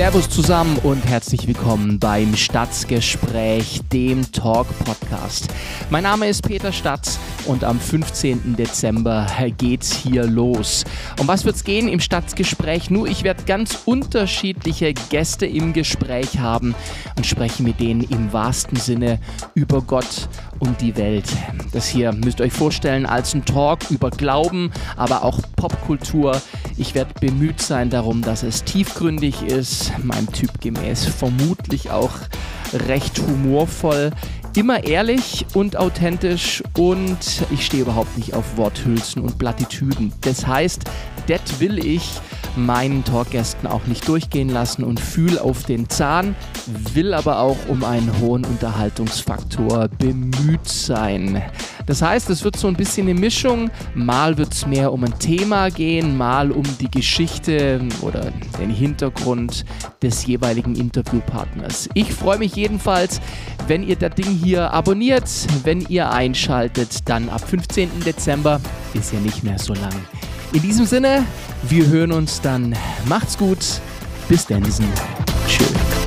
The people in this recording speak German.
Servus zusammen und herzlich willkommen beim Stadtgespräch, dem Talk-Podcast. Mein Name ist Peter Statz und am 15. Dezember geht's hier los. Um was wird's gehen im Stadtgespräch? Nur ich werde ganz unterschiedliche Gäste im Gespräch haben und spreche mit denen im wahrsten Sinne über Gott und die Welt. Das hier müsst ihr euch vorstellen als ein Talk über Glauben, aber auch Popkultur. Ich werde bemüht sein darum, dass es tiefgründig ist, meinem Typ gemäß vermutlich auch recht humorvoll, immer ehrlich und authentisch und ich stehe überhaupt nicht auf Worthülsen und Plattitüden. Das heißt, das will ich meinen Talkgästen auch nicht durchgehen lassen und fühle auf den Zahn, will aber auch um einen hohen Unterhaltungsfaktor bemüht sein. Das heißt, es wird so ein bisschen eine Mischung. Mal wird es mehr um ein Thema gehen, mal um die Geschichte oder den Hintergrund des jeweiligen Interviewpartners. Ich freue mich jedenfalls, wenn ihr das Ding hier abonniert, wenn ihr einschaltet, dann ab 15. Dezember ist ja nicht mehr so lang. In diesem Sinne, wir hören uns dann. Macht's gut. Bis dann. Tschüss.